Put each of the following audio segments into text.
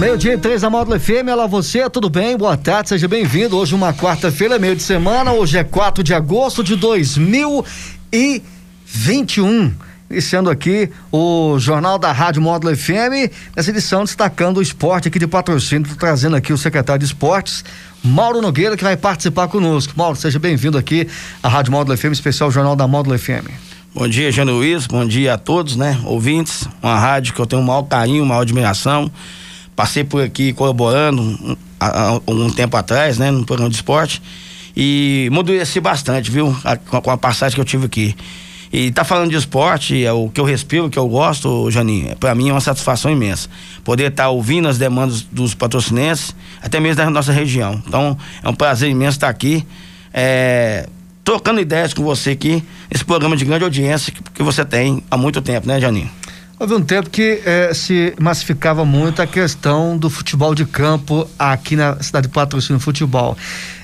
Meio-dia e três da Módulo FM, olá você, tudo bem? Boa tarde, seja bem-vindo. Hoje uma quarta-feira, meio de semana, hoje é 4 de agosto de 2021. Iniciando aqui o Jornal da Rádio Módulo FM, nessa edição destacando o esporte aqui de patrocínio, trazendo aqui o secretário de esportes, Mauro Nogueira, que vai participar conosco. Mauro, seja bem-vindo aqui à Rádio Módulo FM, especial Jornal da Módulo FM. Bom dia, Jânio Luiz, bom dia a todos, né? Ouvintes, uma rádio que eu tenho um maior carinho, uma maior admiração Passei por aqui colaborando há, um tempo atrás, né, no programa de esporte. E amadureci bastante, viu? A, com a passagem que eu tive aqui. E tá falando de esporte, é o que eu respiro, o que eu gosto, Janinho, para mim é uma satisfação imensa. Poder estar tá ouvindo as demandas dos patrocinenses, até mesmo da nossa região. Então, é um prazer imenso estar aqui, é, trocando ideias com você aqui, esse programa de grande audiência que, que você tem há muito tempo, né, Janinho? Houve um tempo que eh, se massificava muito a questão do futebol de campo aqui na cidade de Patrocínio Futebol.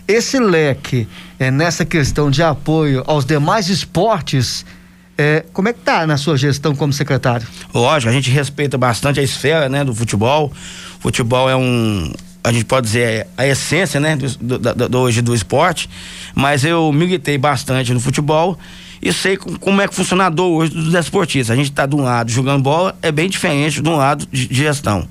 Esse leque eh, nessa questão de apoio aos demais esportes, eh, como é que tá na sua gestão como secretário? Lógico, a gente respeita bastante a esfera né, do futebol. Futebol é um, a gente pode dizer, a essência, né, do, do, do, hoje do esporte, mas eu militei bastante no futebol e sei como é que funciona a dor hoje dos esportistas. A gente está de um lado jogando bola, é bem diferente de um lado de, gestão.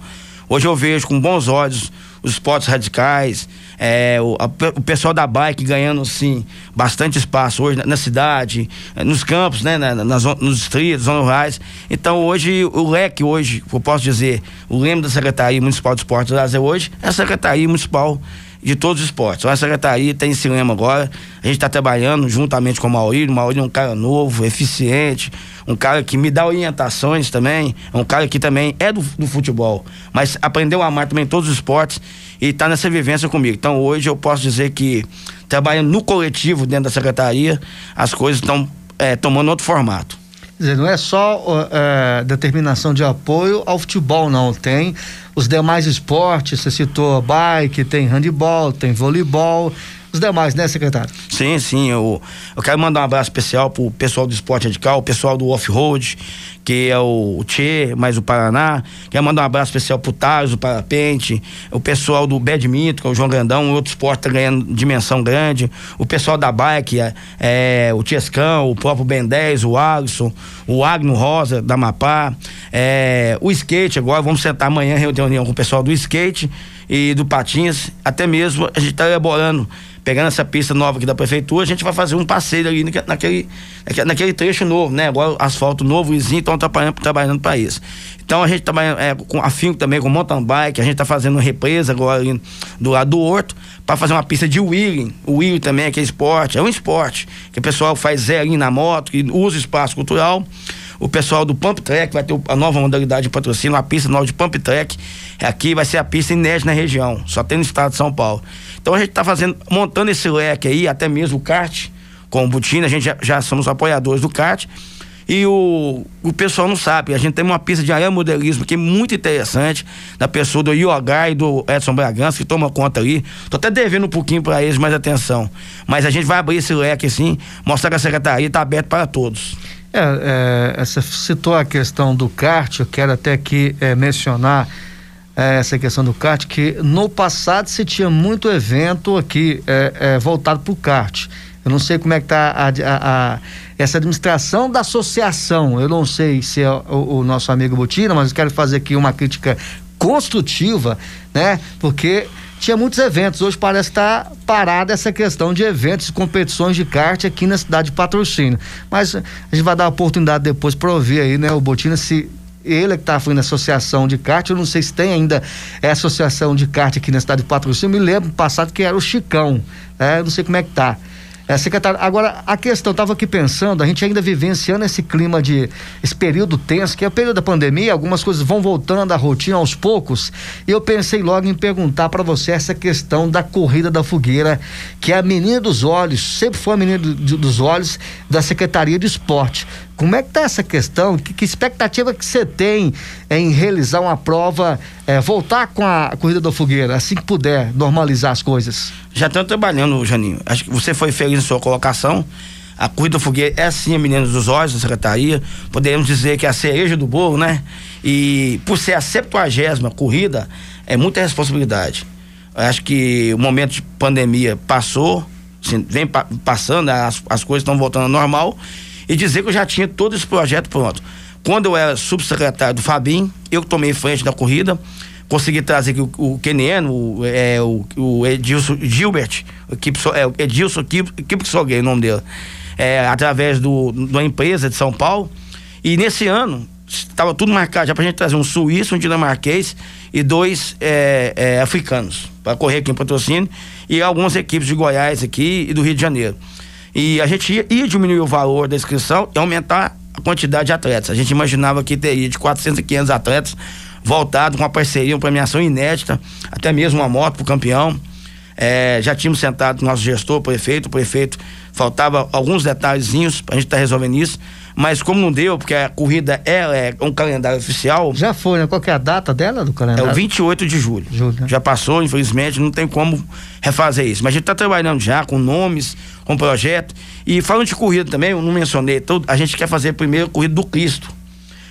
Hoje eu vejo com bons olhos os esportes radicais, é, o, a, o, pessoal da bike ganhando assim bastante espaço hoje na, na cidade, é, nos campos, né, na, nas, nos distritos, zonas rurais. Então hoje o leque hoje, eu posso dizer, o lema da Secretaria Municipal de Esportes do hoje é a Secretaria Municipal de todos os esportes. A secretaria tem lema agora. A gente está trabalhando juntamente com o Maurílio. O Maurílio é um cara novo, eficiente, um cara que me dá orientações também. É um cara que também é do, do futebol, mas aprendeu a amar também todos os esportes e está nessa vivência comigo. Então hoje eu posso dizer que trabalhando no coletivo dentro da secretaria, as coisas estão é, tomando outro formato. Quer dizer, não é só uh, determinação de apoio ao futebol, não. Tem os demais esportes, você citou bike, tem handebol, tem voleibol, os demais, né, secretário? Sim, sim. Eu, eu quero mandar um abraço especial pro pessoal do esporte radical, o pessoal do off-road, que é o, Tchê, mais o Paraná. Quero mandar um abraço especial pro Tars, o Parapente, o pessoal do badminton, que é o João Grandão, outro esporte tá ganhando dimensão grande. O pessoal da bike, é, é o Tiescão, o próprio Ben 10, o Alisson, o Agno Rosa, da Mapá. É, o skate agora, vamos sentar amanhã reunião com o pessoal do skate e do Patins. Até mesmo a gente está elaborando pegando essa pista nova aqui da prefeitura, a gente vai fazer um passeio ali naquele, naquele trecho novo, né? Agora asfalto novo, vizinho, estão trabalhando, trabalhando para isso. Então a gente trabalha é, com afinco também com mountain bike, a gente está fazendo uma represa agora ali do lado do horto para fazer uma pista de wheeling. O wheeling também é que é esporte, é um esporte que o pessoal faz zerinho na moto, que usa espaço cultural. O pessoal do Pump Track vai ter a nova modalidade de patrocínio, uma pista nova de Pump Track. Aqui vai ser a pista inédita na região, só tem no estado de São Paulo. Então a gente está fazendo, montando esse leque aí, até mesmo o kart com o Butina, a gente já, já somos apoiadores do kart. E o, o pessoal não sabe, a gente tem uma pista de aeromodelismo que é muito interessante, da pessoa do Yogai e do Edson Bragança, que toma conta ali. Tô até devendo um pouquinho para eles mais atenção. Mas a gente vai abrir esse leque assim, mostrar que a secretaria está aberta para todos. É, é, você citou a questão do kart, eu quero até aqui é, mencionar é, essa questão do kart, que no passado se tinha muito evento aqui é, é, voltado para o kart. Eu não sei como é que está a, a, a, essa administração da associação. Eu não sei se é o, o nosso amigo Botina, mas eu quero fazer aqui uma crítica construtiva, né? Porque tinha muitos eventos. Hoje parece estar tá parada essa questão de eventos e competições de kart aqui na cidade de patrocínio. Mas a gente vai dar a oportunidade depois para ouvir aí, né, o Botina, se ele é que está fazendo associação de kart, eu não sei se tem ainda é associação de kart aqui na cidade de Patrocínio, me lembro passado que era o Chicão, né? Eu não sei como é que tá. É, secretário, agora a questão, estava aqui pensando, a gente ainda vivenciando esse clima de, esse período tenso, que é o período da pandemia, algumas coisas vão voltando à rotina aos poucos, e eu pensei logo em perguntar para você essa questão da corrida da fogueira, que é a menina dos olhos, sempre foi a menina do, dos olhos da Secretaria de Esporte. Como é que tá essa questão? Que, que expectativa que você tem em realizar uma prova, é, voltar com a corrida da fogueira, assim que puder normalizar as coisas? Já estamos trabalhando, Janinho. Acho que você foi feliz em sua colocação. A corrida da fogueira é sim a menina dos olhos da secretaria. Podemos dizer que é a cereja do bolo, né? E por ser a 70 corrida, é muita responsabilidade. Acho que o momento de pandemia passou, vem passando, as, as coisas estão voltando ao normal e dizer que eu já tinha todo esse projeto pronto. Quando eu era subsecretário do Fabim, eu tomei frente da corrida, consegui trazer aqui o, o Keniano, o, é, o, o Edilson Gilbert, equipe, é, Edilson Kipsoguei, o nome dele, é, através do, uma empresa de São Paulo. E nesse ano, estava tudo marcado já para a gente trazer um suíço, um dinamarquês e dois é, é, africanos para correr aqui em patrocínio e algumas equipes de Goiás aqui e do Rio de Janeiro. E a gente ia, ia diminuir o valor da inscrição e aumentar a quantidade de atletas. A gente imaginava que teria de 400 a 500 atletas voltado com uma parceria, uma premiação inédita, até mesmo uma moto para o campeão. É, já tínhamos sentado com o nosso gestor, o prefeito, o prefeito, faltava alguns detalhezinhos para a gente estar tá resolvendo isso, mas como não deu, porque a corrida é, é, um calendário oficial. Já foi, né? Qual é a data dela do calendário? É o 28 de julho. julho né? Já passou, infelizmente, não tem como refazer isso. Mas a gente está trabalhando já com nomes, com projeto. E falando de corrida também, eu não mencionei, a gente quer fazer primeiro a corrida do Cristo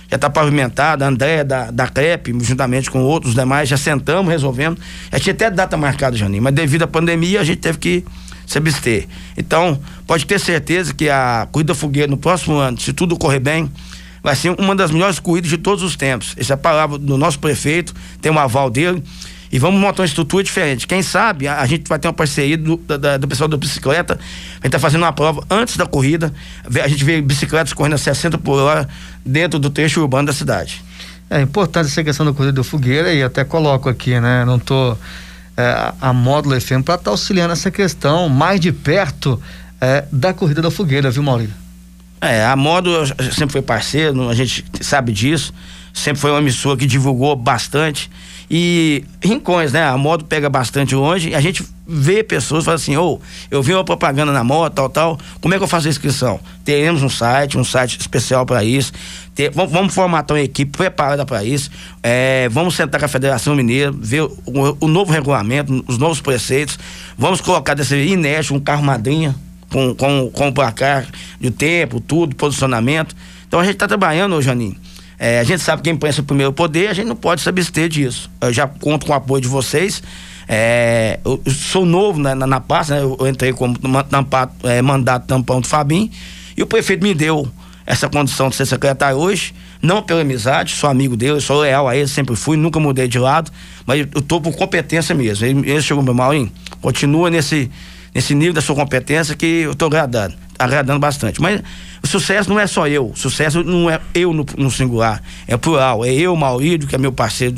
já está pavimentada, a Andréia da, da CREP, juntamente com outros demais, já sentamos, resolvemos. Já tinha até data marcada, Janinho, mas devido à pandemia a gente teve que se abster. Então, pode ter certeza que a Corrida Fogueira no próximo ano, se tudo correr bem, vai ser uma das melhores corridas de todos os tempos. Essa é a palavra do nosso prefeito, tem um aval dele. E vamos montar uma estrutura diferente. Quem sabe a, a gente vai ter uma parceria do, da, do pessoal da bicicleta. A gente está fazendo uma prova antes da corrida. A gente vê bicicletas correndo a 60 por hora dentro do trecho urbano da cidade. É importante essa questão da corrida do fogueira e até coloco aqui, né? Não tô é, a Módulo FM para estar tá auxiliando essa questão mais de perto é, da corrida da fogueira, viu, Maurício? É, a Módulo sempre foi parceiro, a gente sabe disso. Sempre foi uma emissora que divulgou bastante e rincões, né? A moto pega bastante longe e a gente vê pessoas falando assim, ou oh, eu vi uma propaganda na moto, tal, tal, como é que eu faço a inscrição? Teremos um site, um site especial para isso. Ter, vamos, vamos, formatar uma equipe preparada para isso. É, vamos sentar com a Federação Mineira, ver o, o, novo regulamento, os novos preceitos. Vamos colocar desse inédito um carro madrinha com, com, com o placar de tempo, tudo, posicionamento. Então a gente está trabalhando, ô Janinho é, a gente sabe quem pensa o primeiro poder, a gente não pode se abster disso. Eu já conto com o apoio de vocês. É, eu, sou novo na, na, na pasta, né? eu, entrei como é, mandato tampão do Fabim, e o prefeito me deu essa condição de ser secretário hoje, não pela amizade, sou amigo dele, sou leal a ele, sempre fui, nunca mudei de lado, mas eu tô por competência mesmo. Ele, ele chegou meu hein? continua nesse, nesse nível da sua competência que eu tô agradando, agradando bastante. Mas o sucesso não é só eu, o sucesso não é eu no, no singular, é plural. É eu, Maurício, que é meu parceiro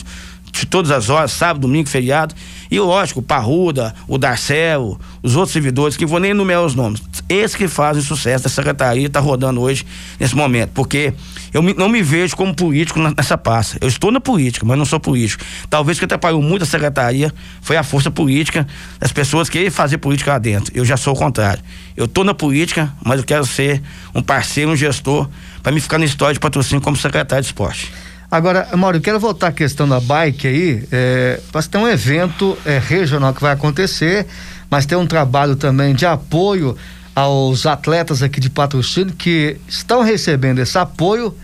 de todas as horas, sábado, domingo, feriado. E lógico, o Parruda, o Darcel, os outros servidores, que vou nem enumerar os nomes. Esses que fazem sucesso da secretaria está rodando hoje, nesse momento. Porque eu não me vejo como político nessa pasta. Eu estou na política, mas não sou político. Talvez o que atrapalhou muito a secretaria foi a força política das pessoas que fazer política lá dentro. Eu já sou o contrário. Eu estou na política, mas eu quero ser um parceiro, um gestor, para me ficar na história de patrocínio como secretário de esporte. Agora, Mauro, eu quero voltar à questão da bike aí. É, que tem um evento é, regional que vai acontecer, mas tem um trabalho também de apoio aos atletas aqui de patrocínio que estão recebendo esse apoio.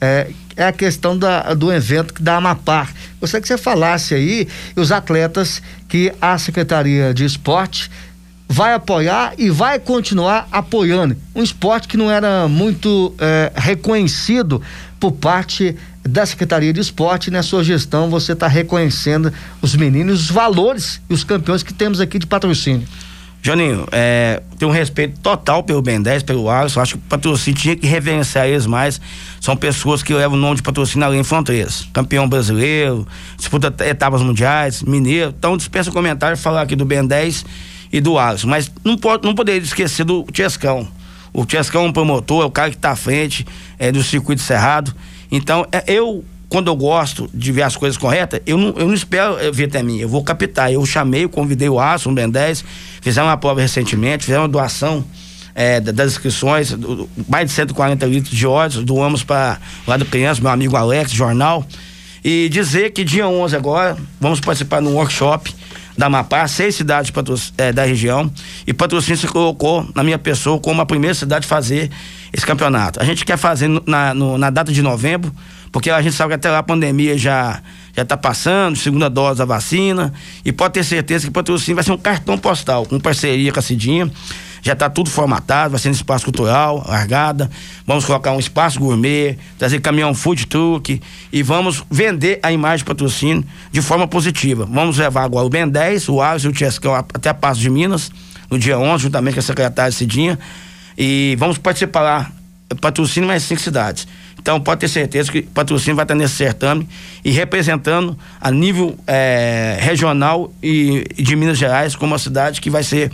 É, é a questão da, do evento da Amapar. Gostaria que você falasse aí os atletas que a Secretaria de Esporte vai apoiar e vai continuar apoiando. Um esporte que não era muito é, reconhecido por parte da Secretaria de Esporte. Na sua gestão, você está reconhecendo os meninos, os valores e os campeões que temos aqui de patrocínio. Joninho, é, tenho um respeito total pelo Ben 10, pelo Alisson. Acho que o patrocínio tinha que reverenciar eles mais. São pessoas que levam o nome de patrocínio além fronteiras. Campeão brasileiro, disputa etapas mundiais, mineiro. Então dispensa comentário falar aqui do Ben 10 e do Alisson. Mas não, pode, não poderia esquecer do Tiescão. O Tiescão é um promotor, é o cara que está à frente é, do circuito cerrado. Então, é, eu, quando eu gosto de ver as coisas corretas, eu não, eu não espero ver até mim, eu vou captar. Eu chamei, convidei o Alisson, o Ben 10, fizemos uma prova recentemente, fizemos uma doação é, das inscrições, do, mais de 140 litros de óleo, doamos para lá do criança, meu amigo Alex, jornal. E dizer que dia 11 agora, vamos participar num workshop da Amapá, seis cidades é, da região, e patrocínio se colocou na minha pessoa como a primeira cidade a fazer esse campeonato. A gente quer fazer na, no, na data de novembro, porque a gente sabe que até lá a pandemia já já está passando, segunda dose da vacina, e pode ter certeza que o patrocínio vai ser um cartão postal, com parceria com a Cidinha, já está tudo formatado, vai ser no espaço cultural, largada. Vamos colocar um espaço gourmet, trazer caminhão food truck e vamos vender a imagem de patrocínio de forma positiva. Vamos levar agora o Ben 10, o Alisson e o Tiescão até a Passo de Minas, no dia 11, juntamente com a secretária Cidinha. E vamos participar lá, patrocínio mais cinco cidades. Então pode ter certeza que o patrocínio vai estar nesse certame e representando a nível é, regional e, e de Minas Gerais como uma cidade que vai ser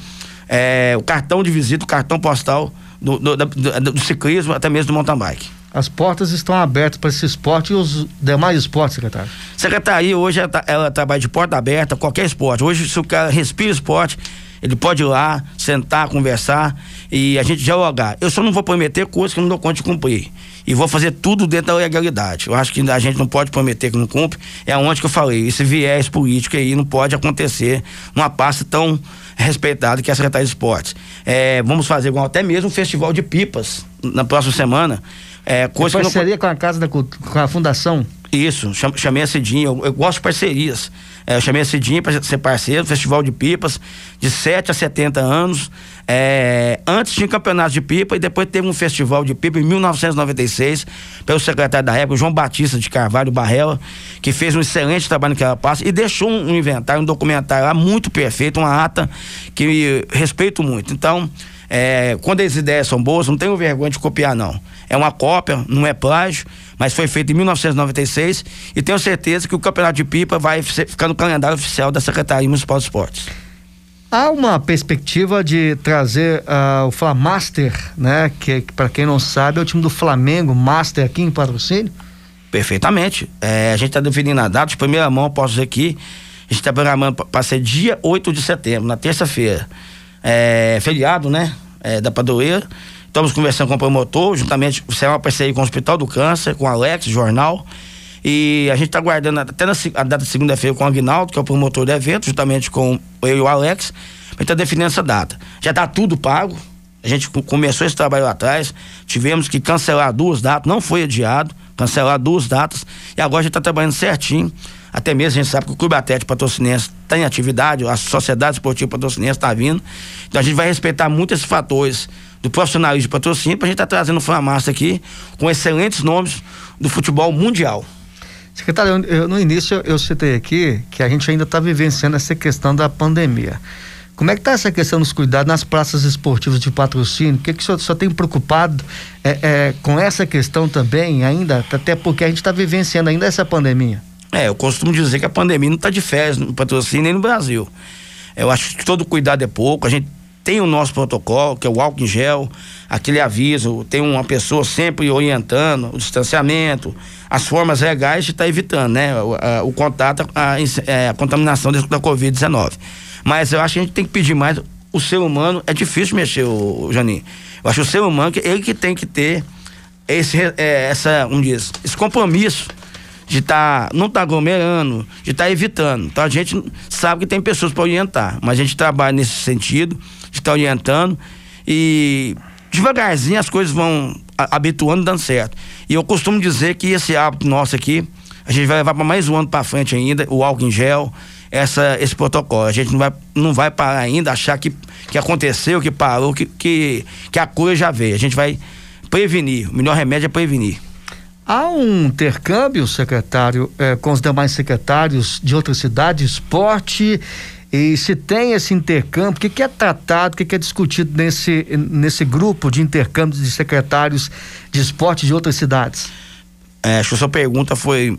é, o cartão de visita, o cartão postal do, do, do, do, ciclismo, até mesmo do mountain bike. As portas estão abertas para esse esporte e os demais esportes, secretário? Secretaria hoje ela, ela trabalha de porta aberta, qualquer esporte. Hoje, se o cara respira esporte, ele pode ir lá, sentar, conversar e a gente dialogar. Eu só não vou prometer coisas que eu não dou conta de cumprir. E vou fazer tudo dentro da legalidade. Eu acho que a gente não pode prometer que não cumpre. É onde que eu falei. Esse viés político aí não pode acontecer numa pasta tão respeitada que é a Secretaria de Esportes. É, vamos fazer igual, até mesmo um festival de pipas na próxima semana. É, coisa é parceria não... com a Casa da com a Fundação? Isso, chamei a Cidinha. Eu, eu gosto de parcerias. É, eu chamei a Cidinha para ser parceiro, Festival de Pipas, de 7 a 70 anos. É, antes tinha campeonato de pipa e depois teve um festival de pipa em 1996, pelo secretário da época, João Batista de Carvalho Barrela, que fez um excelente trabalho naquela pasta e deixou um, inventário, um documentário lá muito perfeito, uma ata que respeito muito. Então, é, quando as ideias são boas, não tenho vergonha de copiar, não. É uma cópia, não é plágio, mas foi feito em 1996 e tenho certeza que o campeonato de pipa vai ficar no calendário oficial da Secretaria Municipal de Esportes. Há uma perspectiva de trazer uh, o Flamaster, né? Que, que para quem não sabe é o time do Flamengo, Master aqui em patrocínio? Perfeitamente. É, a gente está definindo a data, de primeira mão, posso dizer que a gente está programando para ser dia 8 de setembro, na terça-feira. É, feriado, né? É, da Padoeira. Estamos conversando com o promotor, juntamente, será uma parceria com o Hospital do Câncer, com o Alex, jornal. E a gente está guardando até na, a data de segunda-feira com o Aguinaldo, que é o promotor do evento, juntamente com eu e o Alex. A gente está definindo essa data. Já está tudo pago. A gente começou esse trabalho atrás. Tivemos que cancelar duas datas, não foi adiado, cancelar duas datas. E agora a gente está trabalhando certinho. Até mesmo a gente sabe que o Clube Atlético Patrocinense está em atividade, a Sociedade Esportiva Patrocinense está vindo. Então a gente vai respeitar muito esses fatores do profissionalismo de patrocínio para a gente estar tá trazendo Flamaster aqui com excelentes nomes do futebol mundial. Secretário, eu, no início eu citei aqui que a gente ainda está vivenciando essa questão da pandemia. Como é que está essa questão dos cuidados nas praças esportivas de patrocínio? O que, que o senhor, o senhor tem preocupado é, é, com essa questão também ainda? Até porque a gente está vivenciando ainda essa pandemia. É, eu costumo dizer que a pandemia não está de férias no patrocínio nem no Brasil. Eu acho que todo cuidado é pouco. A gente tem o nosso protocolo, que é o álcool em gel, aquele aviso, tem uma pessoa sempre orientando o distanciamento, as formas legais de estar tá evitando, né? O, a, o contato, a, é, a, contaminação da Covid-19. Mas eu acho que a gente tem que pedir mais. O ser humano, é difícil mexer, o, Janinho. Eu acho que o ser humano, que ele que tem que ter esse, é, essa, um diz, esse compromisso de estar, tá, não tá aglomerando, de estar tá evitando. Então a gente sabe que tem pessoas para orientar, mas a gente trabalha nesse sentido de estar tá orientando e devagarzinho as coisas vão habituando dando certo. E eu costumo dizer que esse hábito nosso aqui, a gente vai levar para mais um ano para frente ainda, o álcool em gel, essa, esse protocolo. A gente não vai, não vai parar ainda, achar que, que aconteceu, que parou, que, que, que a cura já veio. A gente vai prevenir. O melhor remédio é prevenir. Há um intercâmbio, secretário, eh, com os demais secretários de outras cidades, esporte e se tem esse intercâmbio, o que, que é tratado, o que, que é discutido nesse, nesse grupo de intercâmbio de secretários de esporte de outras cidades? É, acho que a sua pergunta foi,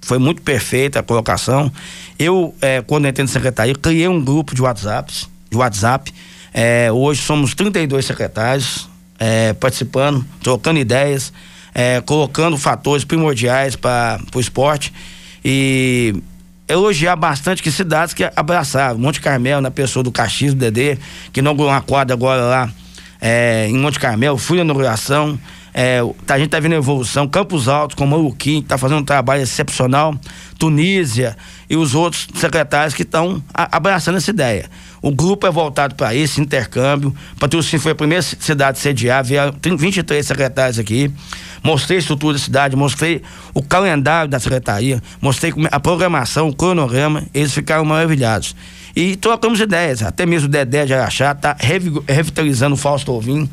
foi muito perfeita, a colocação. Eu, é, quando entrei na secretaria, criei um grupo de WhatsApps de WhatsApp. É, hoje somos 32 secretários é, participando, trocando ideias, é, colocando fatores primordiais para o esporte e elogiar bastante que cidades que abraçaram. Monte Carmel, na pessoa do Caxias, do Dedê, que inaugurou uma quadra agora lá é, em Monte Carmel, fui na inauguração. É, a gente tá vendo a evolução. Campos Altos, com o que tá fazendo um trabalho excepcional. Tunísia e os outros secretários que estão abraçando essa ideia. O grupo é voltado para esse intercâmbio. Patrocínio foi a primeira cidade a sediar, vieram 23 secretários aqui. Mostrei a estrutura da cidade, mostrei o calendário da secretaria, mostrei a programação, o cronograma, eles ficaram maravilhados. E trocamos ideias, até mesmo o Dedé de Araxá está revitalizando o Fausto Alvim,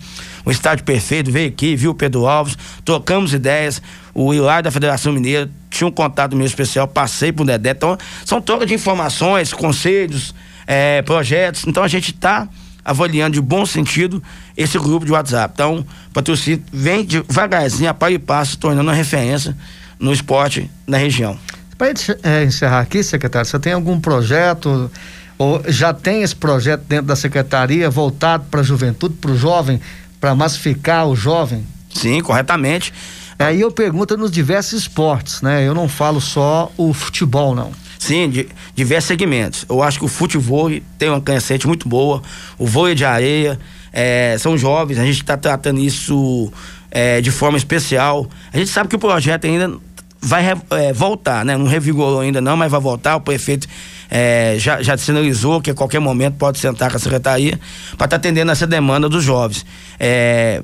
um estádio perfeito, veio aqui, viu o Pedro Alves, trocamos ideias, o Hilário da Federação Mineira tinha um contato meu especial, passei pro Dedé, então são trocas de informações, conselhos, é, projetos, então a gente está avaliando de bom sentido esse grupo de WhatsApp. Então, o patrocínio vem devagarzinho, a par e passo, tornando uma referência no esporte na região. Para é, encerrar aqui, secretário, você tem algum projeto ou já tem esse projeto dentro da secretaria voltado para a juventude, para o jovem, para massificar o jovem? Sim, corretamente. Aí eu pergunto nos diversos esportes, né? Eu não falo só o futebol, não. Sim, de diversos segmentos. Eu acho que o futebol tem uma crescente muito boa, o vôlei de areia, é, são jovens, a gente está tratando isso é, de forma especial. A gente sabe que o projeto ainda vai é, voltar, né? Não revigorou ainda não, mas vai voltar. O prefeito é, já, já sinalizou que a qualquer momento pode sentar com a secretaria para estar tá atendendo essa demanda dos jovens. É,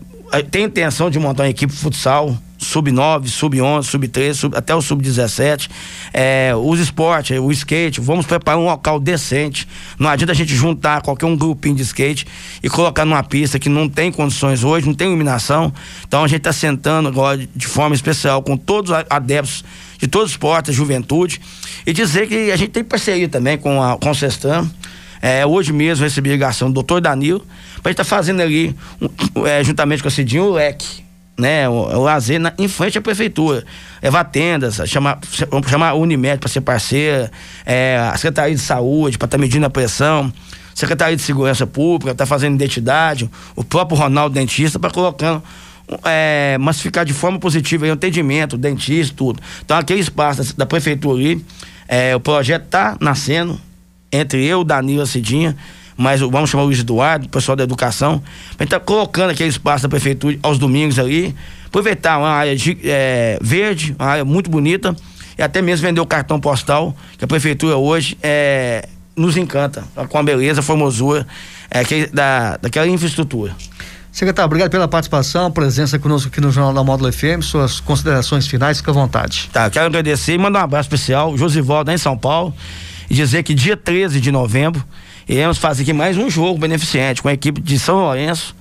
tem intenção de montar uma equipe futsal sub-9, sub-11, sub-13, sub, até o sub-17. É, os esportes, o skate, vamos preparar um local decente. Não adianta a gente juntar qualquer um grupinho de skate e colocar numa pista que não tem condições hoje, não tem iluminação. Então a gente está sentando agora de forma especial com todos os adeptos de todos os esportes, juventude, e dizer que a gente tem parceria também com, a, com o Sestam. É, hoje mesmo recebi ligação do doutor Danilo, para gente estar tá fazendo ali, um, é, juntamente com a Cidinho, o leque né, o, o lazer na, em frente à prefeitura. Levar tendas, chamar, chamar a Unimed para ser parceira, é, a Secretaria de Saúde para estar tá medindo a pressão, Secretaria de Segurança Pública está fazendo identidade, o próprio Ronaldo Dentista para colocando é, massificar de forma positiva o atendimento, dentista, tudo. Então aquele espaço da, da prefeitura ali, é, o projeto está nascendo entre eu, Danilo e a Cidinha mas vamos chamar o Luiz Eduardo, o pessoal da educação, a gente tá colocando aquele espaço da prefeitura aos domingos ali, aproveitar uma área de, é, verde, uma área muito bonita, e até mesmo vender o cartão postal, que a prefeitura hoje é, nos encanta, com a beleza, a formosura é, que, da, daquela infraestrutura. Secretário, obrigado pela participação, presença conosco aqui no Jornal da Módulo FM, suas considerações finais, fica à vontade. Tá, quero agradecer e mandar um abraço especial, Josivaldo, em São Paulo, e dizer que dia 13 de novembro, Iremos fazer aqui mais um jogo beneficente com a equipe de São Lourenço,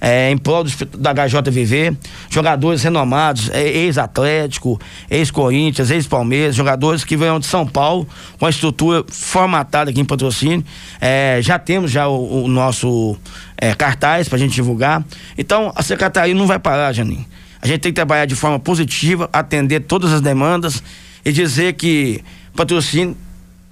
é, em prol do, da HJVV, jogadores renomados, é, ex-Atlético, ex-Corinthians, ex-Palmeiras, jogadores que vêm de São Paulo, com a estrutura formatada aqui em patrocínio. É, já temos já o, o nosso é, cartaz para a gente divulgar. Então, a secretaria não vai parar, Janinho. A gente tem que trabalhar de forma positiva, atender todas as demandas e dizer que patrocínio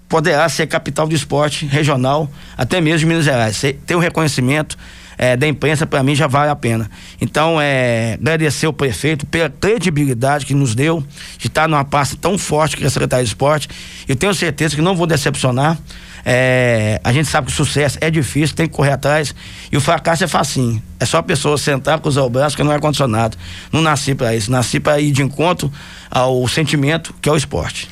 poderá ser capital do esporte regional, até mesmo de Minas Gerais. Ter o um reconhecimento é, da imprensa, para mim, já vale a pena. Então, é, agradecer o prefeito pela credibilidade que nos deu de estar numa pasta tão forte que é a Secretaria de Esporte. Eu tenho certeza que não vou decepcionar. É, a gente sabe que o sucesso é difícil, tem que correr atrás. E o fracasso é facinho. É só a pessoa sentar, cruzar o braço, que não é condicionado. Não nasci para isso. Nasci para ir de encontro ao sentimento que é o esporte.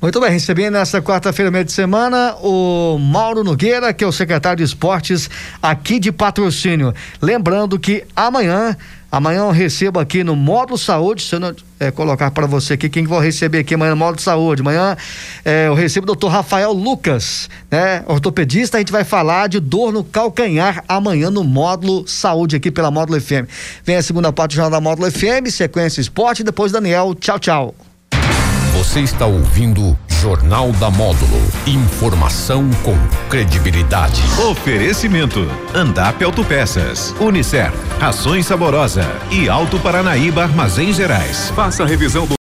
Muito bem, recebi nesta quarta-feira, meio de semana, o Mauro Nogueira, que é o secretário de esportes aqui de patrocínio. Lembrando que amanhã, amanhã eu recebo aqui no Módulo Saúde, se eu não é, colocar para você aqui, quem vou receber aqui amanhã no Módulo Saúde. Amanhã é, eu recebo o doutor Rafael Lucas, né? Ortopedista, a gente vai falar de dor no calcanhar amanhã no Módulo Saúde aqui pela Módulo FM. Vem a segunda parte do Jornal da Módulo FM, sequência esporte, depois Daniel. Tchau, tchau. Você está ouvindo Jornal da Módulo. Informação com credibilidade. Oferecimento: Andap Autopeças, Unicer, Rações Saborosa e Alto Paranaíba Armazém Gerais. Faça a revisão do